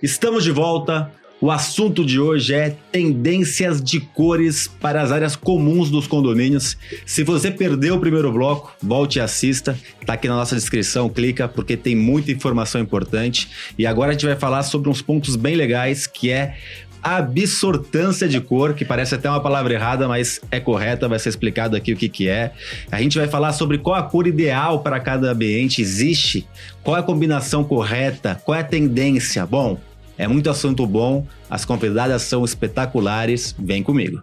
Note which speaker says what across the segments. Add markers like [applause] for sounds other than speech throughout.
Speaker 1: Estamos de volta. O assunto de hoje é tendências de cores para as áreas comuns dos condomínios. Se você perdeu o primeiro bloco, volte e assista. Tá aqui na nossa descrição, clica porque tem muita informação importante. E agora a gente vai falar sobre uns pontos bem legais, que é absortância de cor, que parece até uma palavra errada, mas é correta, vai ser explicado aqui o que, que é. A gente vai falar sobre qual a cor ideal para cada ambiente existe, qual é a combinação correta, qual é a tendência. Bom, é muito assunto bom, as convidadas são espetaculares. Vem comigo.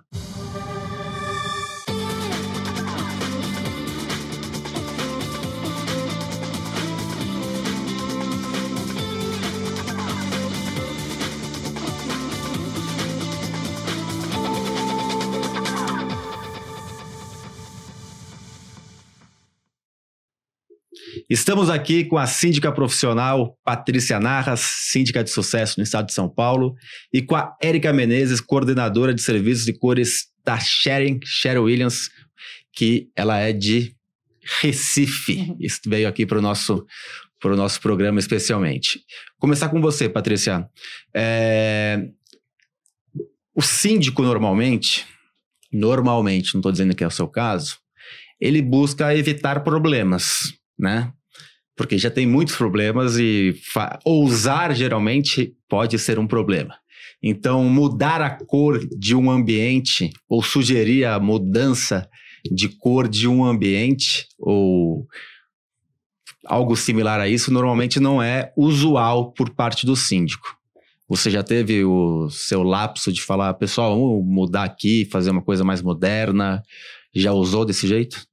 Speaker 1: Estamos aqui com a síndica profissional Patrícia Narras, síndica de sucesso no estado de São Paulo, e com a Érica Menezes, coordenadora de serviços de cores da Sharing, Cheryl Williams, que ela é de Recife. Uhum. Veio aqui para o nosso, pro nosso programa especialmente. Começar com você, Patrícia. É... O síndico normalmente, normalmente, não estou dizendo que é o seu caso, ele busca evitar problemas né? Porque já tem muitos problemas e ousar geralmente pode ser um problema. Então, mudar a cor de um ambiente ou sugerir a mudança de cor de um ambiente ou algo similar a isso normalmente não é usual por parte do síndico. Você já teve o seu lapso de falar, pessoal, vamos mudar aqui, fazer uma coisa mais moderna? Já usou desse jeito?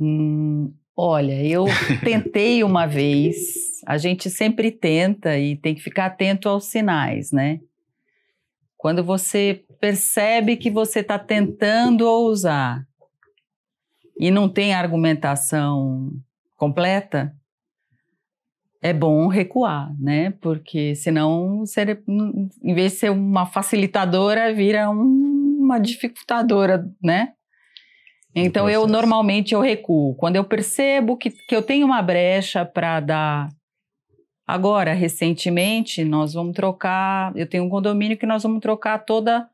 Speaker 2: Hum, olha, eu [laughs] tentei uma vez, a gente sempre tenta e tem que ficar atento aos sinais, né? Quando você percebe que você está tentando ousar e não tem argumentação completa, é bom recuar, né? Porque senão, você, em vez de ser uma facilitadora, vira um, uma dificultadora, né? Então eu normalmente eu recuo. Quando eu percebo que, que eu tenho uma brecha para dar. Agora, recentemente, nós vamos trocar. Eu tenho um condomínio que nós vamos trocar toda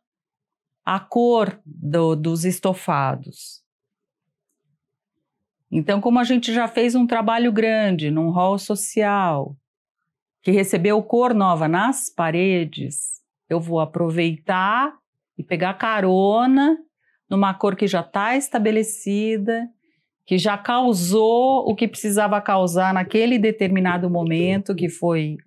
Speaker 2: a cor do, dos estofados. Então, como a gente já fez um trabalho grande num hall social, que recebeu cor nova nas paredes, eu vou aproveitar e pegar carona numa cor que já está estabelecida, que já causou o que precisava causar naquele determinado momento, que foi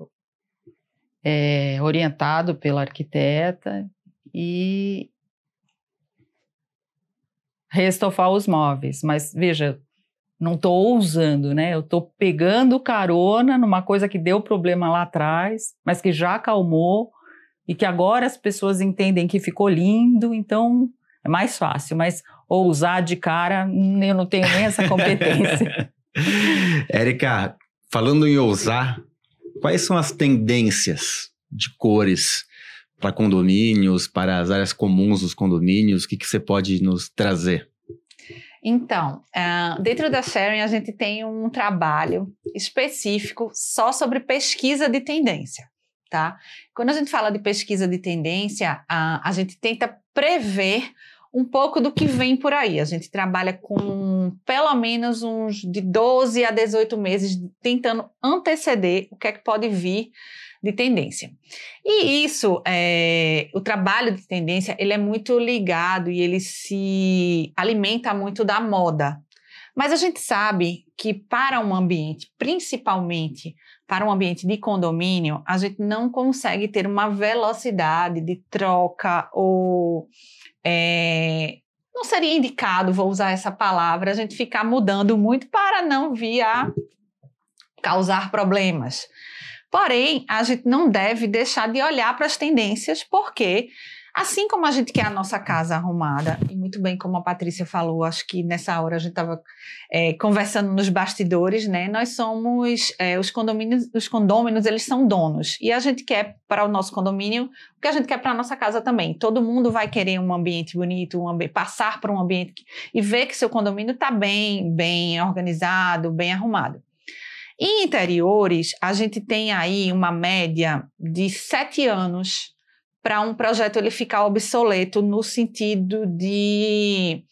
Speaker 2: é, orientado pela arquiteta, e restofar os móveis. Mas veja, não estou ousando, né? Eu estou pegando carona numa coisa que deu problema lá atrás, mas que já acalmou e que agora as pessoas entendem que ficou lindo, então é mais fácil, mas ousar de cara, eu não tenho nem essa competência. [laughs]
Speaker 1: Érica, falando em ousar, quais são as tendências de cores para condomínios, para as áreas comuns dos condomínios? O que, que você pode nos trazer?
Speaker 3: Então, uh, dentro da Sharing, a gente tem um trabalho específico só sobre pesquisa de tendência. Tá? Quando a gente fala de pesquisa de tendência, uh, a gente tenta prever um pouco do que vem por aí. A gente trabalha com pelo menos uns de 12 a 18 meses tentando anteceder o que é que pode vir de tendência. E isso, é, o trabalho de tendência, ele é muito ligado e ele se alimenta muito da moda. Mas a gente sabe que para um ambiente, principalmente para um ambiente de condomínio, a gente não consegue ter uma velocidade de troca ou é, não seria indicado, vou usar essa palavra, a gente ficar mudando muito para não vir a causar problemas. Porém, a gente não deve deixar de olhar para as tendências, porque Assim como a gente quer a nossa casa arrumada, e muito bem como a Patrícia falou, acho que nessa hora a gente estava é, conversando nos bastidores, né? Nós somos é, os condomínios, os condôminos, eles são donos. E a gente quer para o nosso condomínio o que a gente quer para a nossa casa também. Todo mundo vai querer um ambiente bonito, um ambi passar por um ambiente que, e ver que seu condomínio está bem, bem organizado, bem arrumado. Em interiores, a gente tem aí uma média de sete anos para um projeto ele ficar obsoleto no sentido de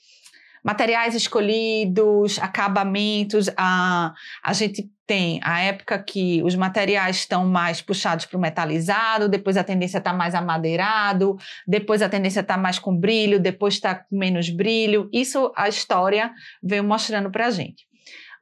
Speaker 3: materiais escolhidos, acabamentos. A, a gente tem a época que os materiais estão mais puxados para o metalizado, depois a tendência está mais amadeirado, depois a tendência está mais com brilho, depois está com menos brilho. Isso a história veio mostrando para a gente.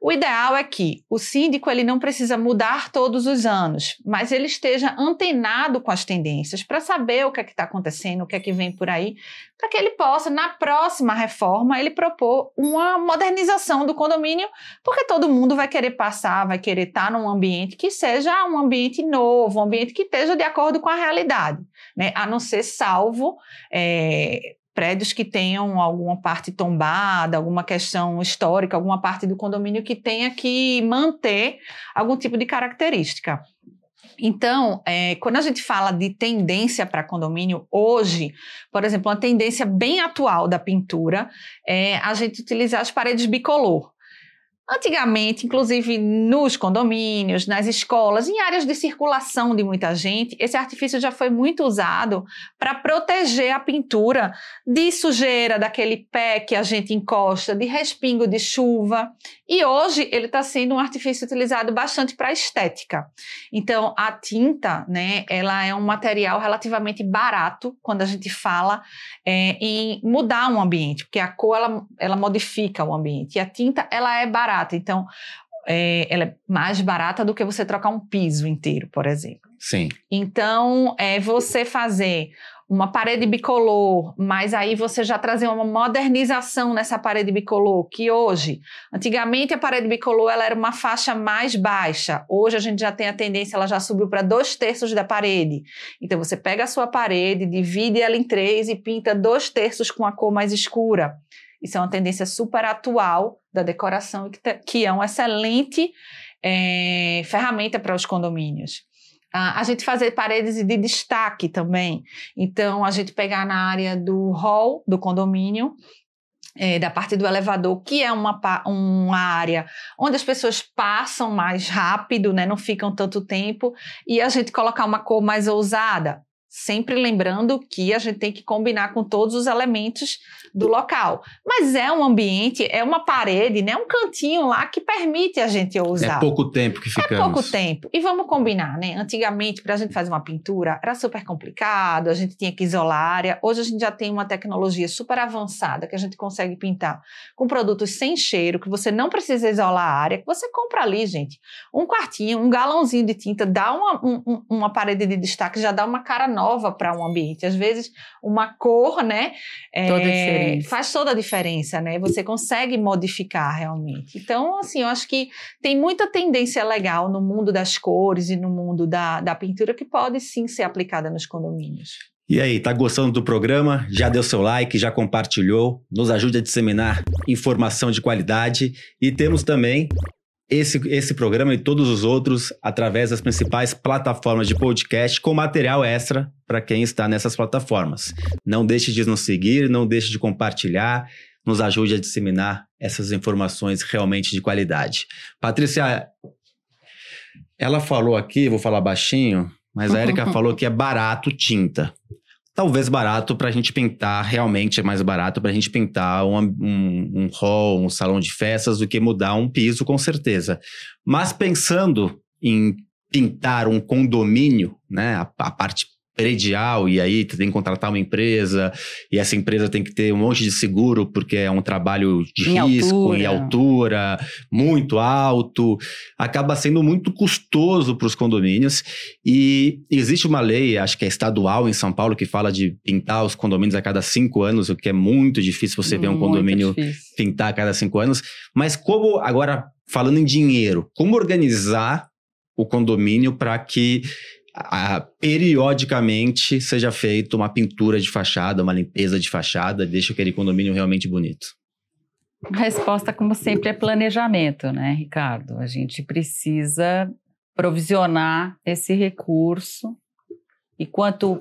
Speaker 3: O ideal é que o síndico ele não precisa mudar todos os anos, mas ele esteja antenado com as tendências para saber o que é que está acontecendo, o que é que vem por aí, para que ele possa, na próxima reforma, ele propor uma modernização do condomínio, porque todo mundo vai querer passar, vai querer estar tá num ambiente que seja um ambiente novo, um ambiente que esteja de acordo com a realidade, né? a não ser salvo é, prédios que tenham alguma parte tombada, alguma questão histórica, alguma parte do condomínio que tenha que manter algum tipo de característica. Então, é, quando a gente fala de tendência para condomínio, hoje, por exemplo, uma tendência bem atual da pintura é a gente utilizar as paredes bicolor. Antigamente, inclusive nos condomínios, nas escolas, em áreas de circulação de muita gente, esse artifício já foi muito usado para proteger a pintura de sujeira, daquele pé que a gente encosta, de respingo de chuva. E hoje ele está sendo um artifício utilizado bastante para estética. Então, a tinta, né, ela é um material relativamente barato quando a gente fala é, em mudar um ambiente, porque a cor ela, ela modifica o ambiente e a tinta ela é barata. Então, é, ela é mais barata do que você trocar um piso inteiro, por exemplo.
Speaker 1: Sim.
Speaker 3: Então, é você fazer uma parede bicolor, mas aí você já trazer uma modernização nessa parede bicolor, que hoje, antigamente a parede bicolor ela era uma faixa mais baixa, hoje a gente já tem a tendência, ela já subiu para dois terços da parede. Então você pega a sua parede, divide ela em três e pinta dois terços com a cor mais escura. Isso é uma tendência super atual da decoração, que é uma excelente é, ferramenta para os condomínios. A gente fazer paredes de destaque também. Então, a gente pegar na área do hall do condomínio, é, da parte do elevador, que é uma, uma área onde as pessoas passam mais rápido, né, não ficam tanto tempo, e a gente colocar uma cor mais ousada. Sempre lembrando que a gente tem que combinar com todos os elementos do local. Mas é um ambiente, é uma parede, né? Um cantinho lá que permite a gente usar.
Speaker 1: É pouco tempo que ficamos.
Speaker 3: É pouco tempo. E vamos combinar, né? Antigamente, para a gente fazer uma pintura, era super complicado, a gente tinha que isolar a área. Hoje a gente já tem uma tecnologia super avançada que a gente consegue pintar com produtos sem cheiro, que você não precisa isolar a área, que você compra ali, gente. Um quartinho, um galãozinho de tinta, dá uma, um, uma parede de destaque, já dá uma cara nova nova para um ambiente. Às vezes, uma cor, né? É, faz toda a diferença, né? Você consegue modificar realmente. Então, assim, eu acho que tem muita tendência legal no mundo das cores e no mundo da, da pintura que pode sim ser aplicada nos condomínios.
Speaker 1: E aí, tá gostando do programa? Já deu seu like, já compartilhou? Nos ajude a disseminar informação de qualidade. E temos também esse, esse programa e todos os outros através das principais plataformas de podcast com material extra para quem está nessas plataformas. Não deixe de nos seguir, não deixe de compartilhar, nos ajude a disseminar essas informações realmente de qualidade. Patrícia, ela falou aqui, vou falar baixinho, mas a Erika [laughs] falou que é barato tinta talvez barato para a gente pintar, realmente é mais barato para a gente pintar um, um, um hall, um salão de festas, do que mudar um piso, com certeza. Mas pensando em pintar um condomínio, né, a, a parte predial e aí tu tem que contratar uma empresa e essa empresa tem que ter um monte de seguro porque é um trabalho de em risco altura. em altura muito alto acaba sendo muito custoso para os condomínios e existe uma lei acho que é estadual em São Paulo que fala de pintar os condomínios a cada cinco anos o que é muito difícil você ver um condomínio difícil. pintar a cada cinco anos mas como agora falando em dinheiro como organizar o condomínio para que a, periodicamente seja feita uma pintura de fachada, uma limpeza de fachada, deixa aquele condomínio realmente bonito?
Speaker 2: A resposta, como sempre, é planejamento, né, Ricardo? A gente precisa provisionar esse recurso e quanto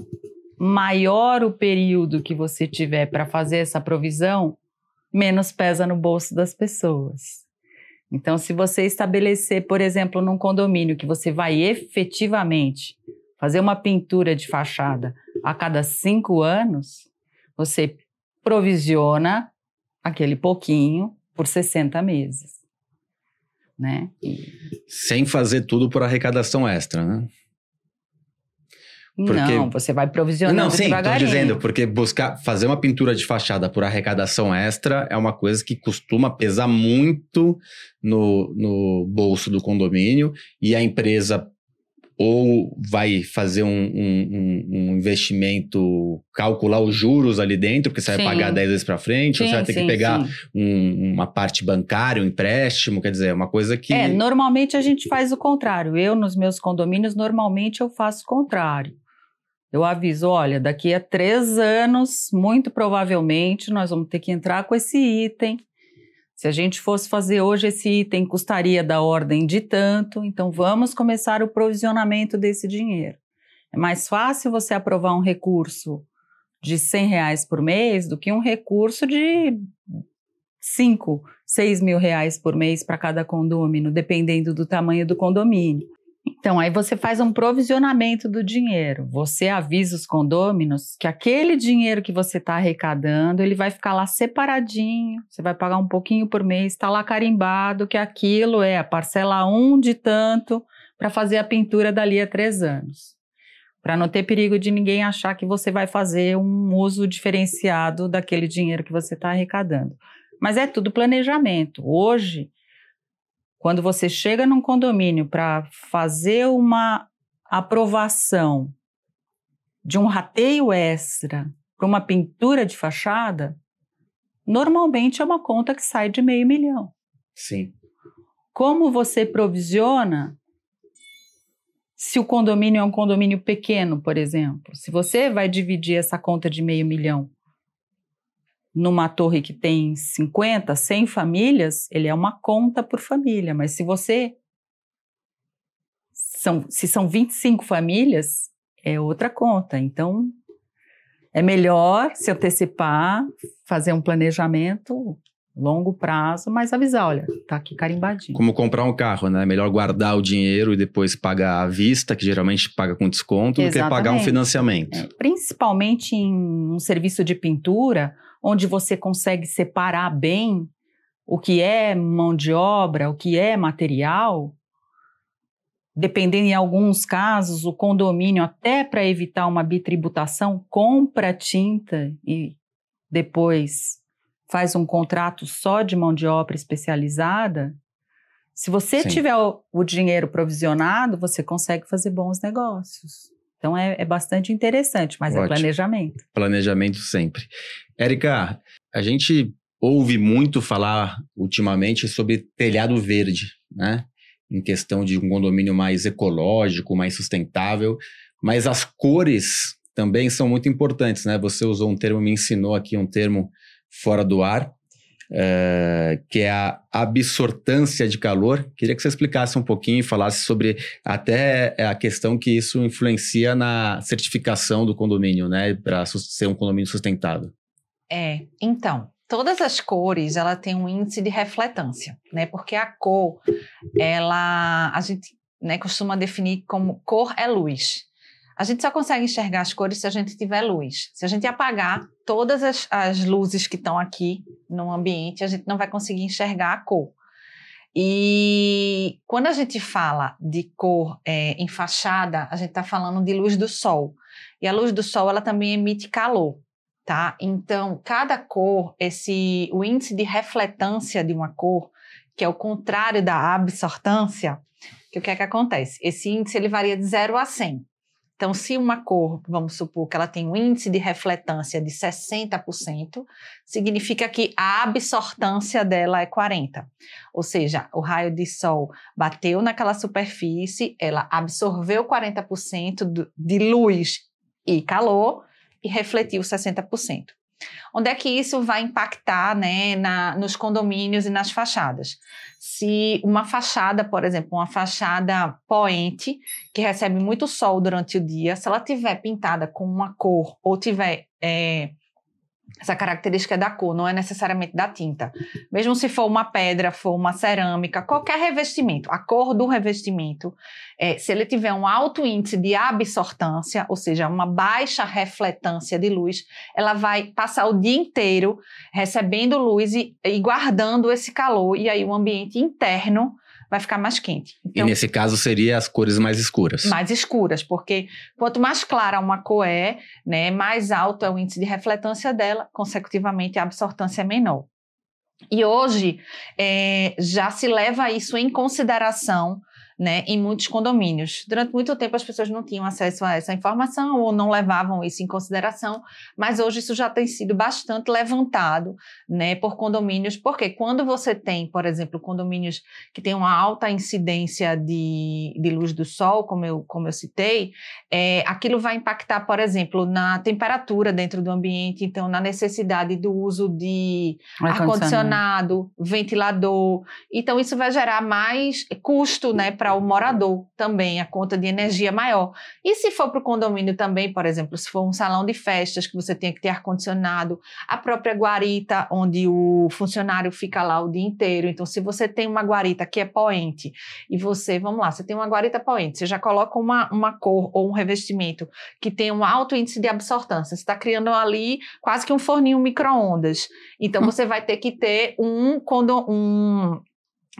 Speaker 2: maior o período que você tiver para fazer essa provisão, menos pesa no bolso das pessoas. Então, se você estabelecer, por exemplo, num condomínio que você vai efetivamente fazer uma pintura de fachada a cada cinco anos, você provisiona aquele pouquinho por 60 meses. Né?
Speaker 1: Sem fazer tudo por arrecadação extra, né?
Speaker 2: Porque... Não, você vai provisionando
Speaker 1: Não, sim, tô dizendo, porque buscar fazer uma pintura de fachada por arrecadação extra é uma coisa que costuma pesar muito no, no bolso do condomínio e a empresa ou vai fazer um, um, um, investimento, calcular os juros ali dentro, porque você sim. vai pagar 10 vezes para frente, sim, ou você vai ter sim, que pegar uma parte bancária, um empréstimo, quer dizer, é uma coisa que...
Speaker 2: É, normalmente a gente faz o contrário. Eu, nos meus condomínios, normalmente eu faço o contrário. Eu aviso, olha, daqui a três anos, muito provavelmente, nós vamos ter que entrar com esse item. Se a gente fosse fazer hoje esse item, custaria da ordem de tanto, então vamos começar o provisionamento desse dinheiro. É mais fácil você aprovar um recurso de 100 reais por mês do que um recurso de 5, 6 mil reais por mês para cada condomínio, dependendo do tamanho do condomínio. Então, aí você faz um provisionamento do dinheiro. Você avisa os condôminos que aquele dinheiro que você está arrecadando, ele vai ficar lá separadinho. Você vai pagar um pouquinho por mês, está lá carimbado que aquilo é a parcela 1 um de tanto para fazer a pintura dali a três anos. Para não ter perigo de ninguém achar que você vai fazer um uso diferenciado daquele dinheiro que você está arrecadando. Mas é tudo planejamento. Hoje, quando você chega num condomínio para fazer uma aprovação de um rateio extra para uma pintura de fachada, normalmente é uma conta que sai de meio milhão.
Speaker 1: Sim.
Speaker 2: Como você provisiona se o condomínio é um condomínio pequeno, por exemplo? Se você vai dividir essa conta de meio milhão numa torre que tem 50, 100 famílias, ele é uma conta por família, mas se você são se são 25 famílias, é outra conta. Então, é melhor se antecipar, fazer um planejamento longo prazo, mas avisar, olha, tá aqui carimbadinho.
Speaker 1: Como comprar um carro, né? É melhor guardar o dinheiro e depois pagar à vista, que geralmente paga com desconto, Exatamente. do que pagar um financiamento. É,
Speaker 2: principalmente em um serviço de pintura, onde você consegue separar bem o que é mão de obra, o que é material, dependendo em alguns casos, o condomínio, até para evitar uma bitributação, compra tinta e depois faz um contrato só de mão de obra especializada. Se você Sim. tiver o, o, dinheiro provisionado, você consegue fazer bons negócios. Então é, é bastante interessante, mas é Ótimo. é planejamento.
Speaker 1: Planejamento sempre. Érica, a gente ouve muito falar ultimamente sobre telhado verde, né? Em questão de um condomínio mais ecológico, mais sustentável, mas as cores também são muito importantes, né? Você usou um termo, me ensinou aqui um termo fora do ar, Uh, que é a absortância de calor. Queria que você explicasse um pouquinho e falasse sobre até a questão que isso influencia na certificação do condomínio, né, para ser um condomínio sustentável.
Speaker 3: É, então, todas as cores, ela tem um índice de refletância, né? Porque a cor, ela a gente, né, costuma definir como cor é luz. A gente só consegue enxergar as cores se a gente tiver luz. Se a gente apagar todas as, as luzes que estão aqui no ambiente, a gente não vai conseguir enxergar a cor. E quando a gente fala de cor é, em fachada, a gente está falando de luz do sol. E a luz do sol ela também emite calor tá? Então, cada cor, esse o índice de refletância de uma cor, que é o contrário da absortância, que o que é que acontece? Esse índice ele varia de 0 a 100. Então, se uma cor, vamos supor que ela tem um índice de refletância de 60%, significa que a absortância dela é 40%. Ou seja, o raio de sol bateu naquela superfície, ela absorveu 40% de luz e calor, e refletiu 60%. Onde é que isso vai impactar né, na, nos condomínios e nas fachadas? Se uma fachada, por exemplo, uma fachada poente, que recebe muito sol durante o dia, se ela tiver pintada com uma cor ou tiver é, essa característica da cor, não é necessariamente da tinta. Mesmo se for uma pedra, for uma cerâmica, qualquer revestimento, a cor do revestimento, é, se ele tiver um alto índice de absortância, ou seja, uma baixa refletância de luz, ela vai passar o dia inteiro recebendo luz e, e guardando esse calor, e aí o ambiente interno vai ficar mais quente.
Speaker 1: Então, e nesse caso seria as cores mais escuras.
Speaker 3: Mais escuras, porque quanto mais clara uma cor é, né, mais alto é o índice de refletância dela, consecutivamente a absortância é menor. E hoje é, já se leva isso em consideração né, em muitos condomínios. Durante muito tempo as pessoas não tinham acesso a essa informação ou não levavam isso em consideração, mas hoje isso já tem sido bastante levantado, né, por condomínios, porque quando você tem, por exemplo, condomínios que têm uma alta incidência de, de luz do sol, como eu, como eu citei, é, aquilo vai impactar, por exemplo, na temperatura dentro do ambiente, então na necessidade do uso de ar-condicionado, ventilador, então isso vai gerar mais custo, né, para para o morador também, a conta de energia maior. E se for para o condomínio também, por exemplo, se for um salão de festas que você tem que ter ar-condicionado, a própria guarita, onde o funcionário fica lá o dia inteiro. Então, se você tem uma guarita que é poente e você, vamos lá, você tem uma guarita poente, você já coloca uma, uma cor ou um revestimento que tem um alto índice de absortância, você está criando ali quase que um forninho micro-ondas. Então, hum. você vai ter que ter um, um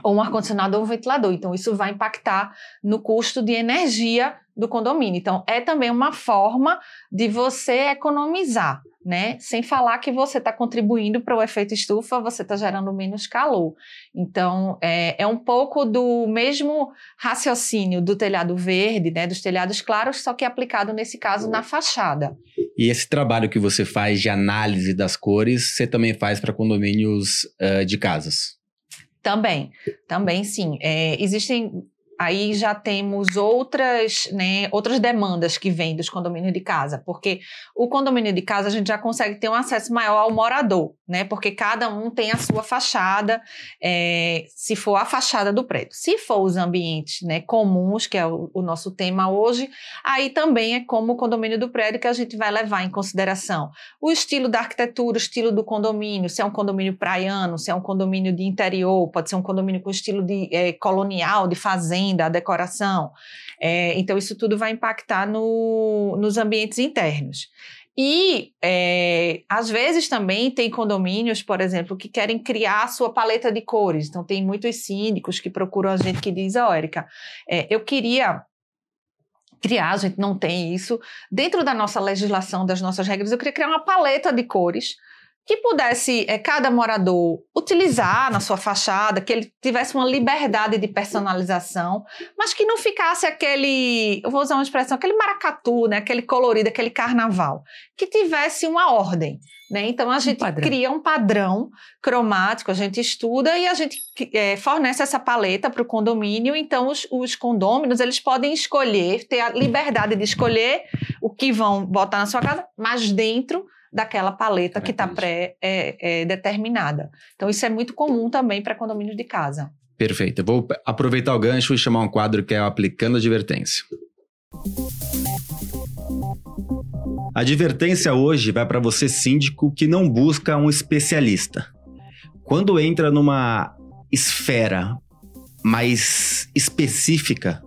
Speaker 3: ou um ar-condicionado ou um ventilador. Então, isso vai impactar no custo de energia do condomínio. Então, é também uma forma de você economizar, né? Sem falar que você está contribuindo para o efeito estufa, você está gerando menos calor. Então, é, é, um pouco do mesmo raciocínio do telhado verde, né? Dos telhados claros, só que aplicado, nesse caso, na fachada.
Speaker 1: E esse trabalho que você faz de análise das cores, você também faz para condomínios uh, de casas?
Speaker 3: Também, também sim. É, existem aí já temos outras, né, outras demandas que vêm dos condomínios de casa, porque o condomínio de casa a gente já consegue ter um acesso maior ao morador, né, porque cada um tem a sua fachada, é, se for a fachada do prédio. Se for os ambientes né, comuns, que é o, o nosso tema hoje, aí também é como o condomínio do prédio que a gente vai levar em consideração o estilo da arquitetura, o estilo do condomínio, se é um condomínio praiano, se é um condomínio de interior, pode ser um condomínio com estilo de é, colonial, de fazenda, da decoração. É, então, isso tudo vai impactar no, nos ambientes internos. E, é, às vezes, também tem condomínios, por exemplo, que querem criar a sua paleta de cores. Então, tem muitos síndicos que procuram a gente que diz, ó, oh, Érica, é, eu queria criar, a gente não tem isso. Dentro da nossa legislação, das nossas regras, eu queria criar uma paleta de cores que pudesse é, cada morador utilizar na sua fachada, que ele tivesse uma liberdade de personalização, mas que não ficasse aquele, eu vou usar uma expressão, aquele maracatu, né, aquele colorido, aquele carnaval, que tivesse uma ordem. Né? Então a gente um cria um padrão cromático, a gente estuda e a gente é, fornece essa paleta para o condomínio. Então os, os condôminos eles podem escolher, ter a liberdade de escolher o que vão botar na sua casa, mas dentro daquela paleta que está pré-determinada. É, é, então, isso é muito comum também para condomínios de casa.
Speaker 1: Perfeito. Eu vou aproveitar o gancho e chamar um quadro que é o Aplicando Advertência. A advertência hoje vai para você, síndico, que não busca um especialista. Quando entra numa esfera mais específica,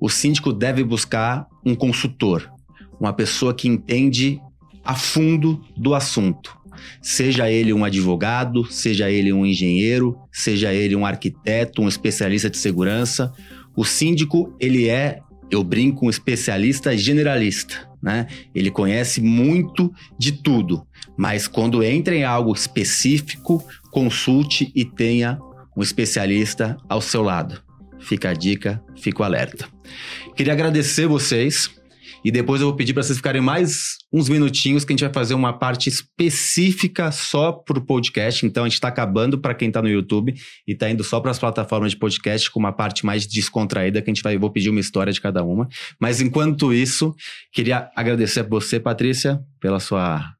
Speaker 1: o síndico deve buscar um consultor, uma pessoa que entende a fundo do assunto. Seja ele um advogado, seja ele um engenheiro, seja ele um arquiteto, um especialista de segurança, o síndico, ele é, eu brinco, um especialista generalista, né? Ele conhece muito de tudo, mas quando entra em algo específico, consulte e tenha um especialista ao seu lado. Fica a dica, fico alerta. Queria agradecer vocês e depois eu vou pedir para vocês ficarem mais uns minutinhos que a gente vai fazer uma parte específica só para o podcast. Então a gente está acabando para quem está no YouTube e está indo só para as plataformas de podcast com uma parte mais descontraída que a gente vai vou pedir uma história de cada uma. Mas enquanto isso, queria agradecer a você, Patrícia, pela sua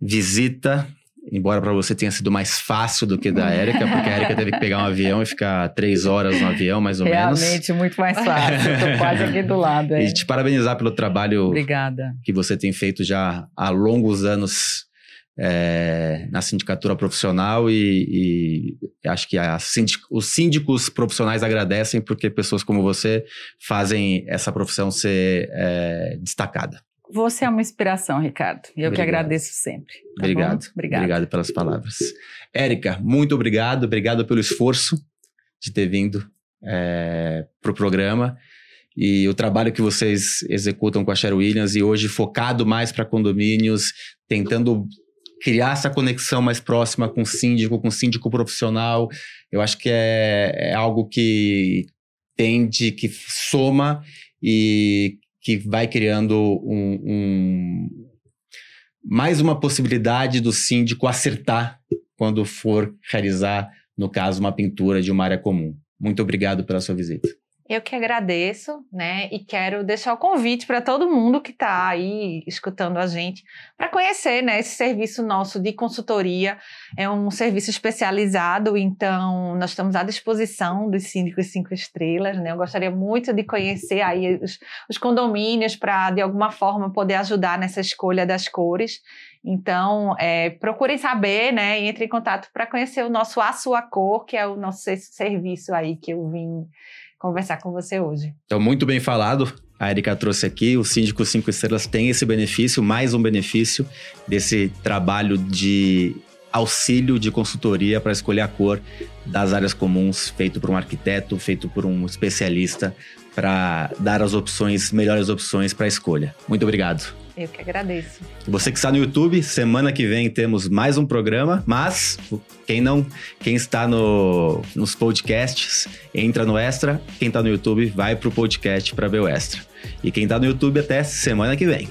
Speaker 1: visita Embora para você tenha sido mais fácil do que da Érica, porque a Érica teve que pegar um avião e ficar três horas no avião, mais ou
Speaker 2: Realmente,
Speaker 1: menos.
Speaker 2: Realmente, muito mais fácil. Estou [laughs] quase aqui do lado. É.
Speaker 1: E te parabenizar pelo trabalho
Speaker 2: Obrigada.
Speaker 1: que você tem feito já há longos anos é, na sindicatura profissional e, e acho que síndic, os síndicos profissionais agradecem porque pessoas como você fazem essa profissão ser é, destacada.
Speaker 2: Você é uma inspiração, Ricardo. E eu obrigado. que agradeço sempre.
Speaker 1: Tá obrigado. obrigado. Obrigado pelas palavras. Érica, muito obrigado. Obrigado pelo esforço de ter vindo é, para o programa e o trabalho que vocês executam com a Sher Williams e hoje focado mais para condomínios, tentando criar essa conexão mais próxima com o síndico, com o síndico profissional. Eu acho que é, é algo que tende, que soma e que vai criando um, um, mais uma possibilidade do síndico acertar quando for realizar, no caso, uma pintura de uma área comum. Muito obrigado pela sua visita.
Speaker 3: Eu que agradeço, né? E quero deixar o convite para todo mundo que está aí escutando a gente para conhecer, né? Esse serviço nosso de consultoria é um serviço especializado, então nós estamos à disposição dos síndicos cinco estrelas, né? Eu gostaria muito de conhecer aí os, os condomínios para de alguma forma poder ajudar nessa escolha das cores. Então, é, procurem saber, né? Entre em contato para conhecer o nosso A Sua Cor, que é o nosso serviço aí que eu vim conversar com você hoje.
Speaker 1: Então, muito bem falado. A Erika trouxe aqui, o Síndico 5 Estrelas tem esse benefício, mais um benefício desse trabalho de auxílio de consultoria para escolher a cor das áreas comuns, feito por um arquiteto, feito por um especialista, para dar as opções, melhores opções para a escolha. Muito obrigado.
Speaker 3: Eu que agradeço.
Speaker 1: Você que está no YouTube, semana que vem temos mais um programa, mas quem não, quem está no, nos podcasts, entra no Extra. Quem está no YouTube, vai para o podcast para ver o Extra. E quem está no YouTube, até semana que vem.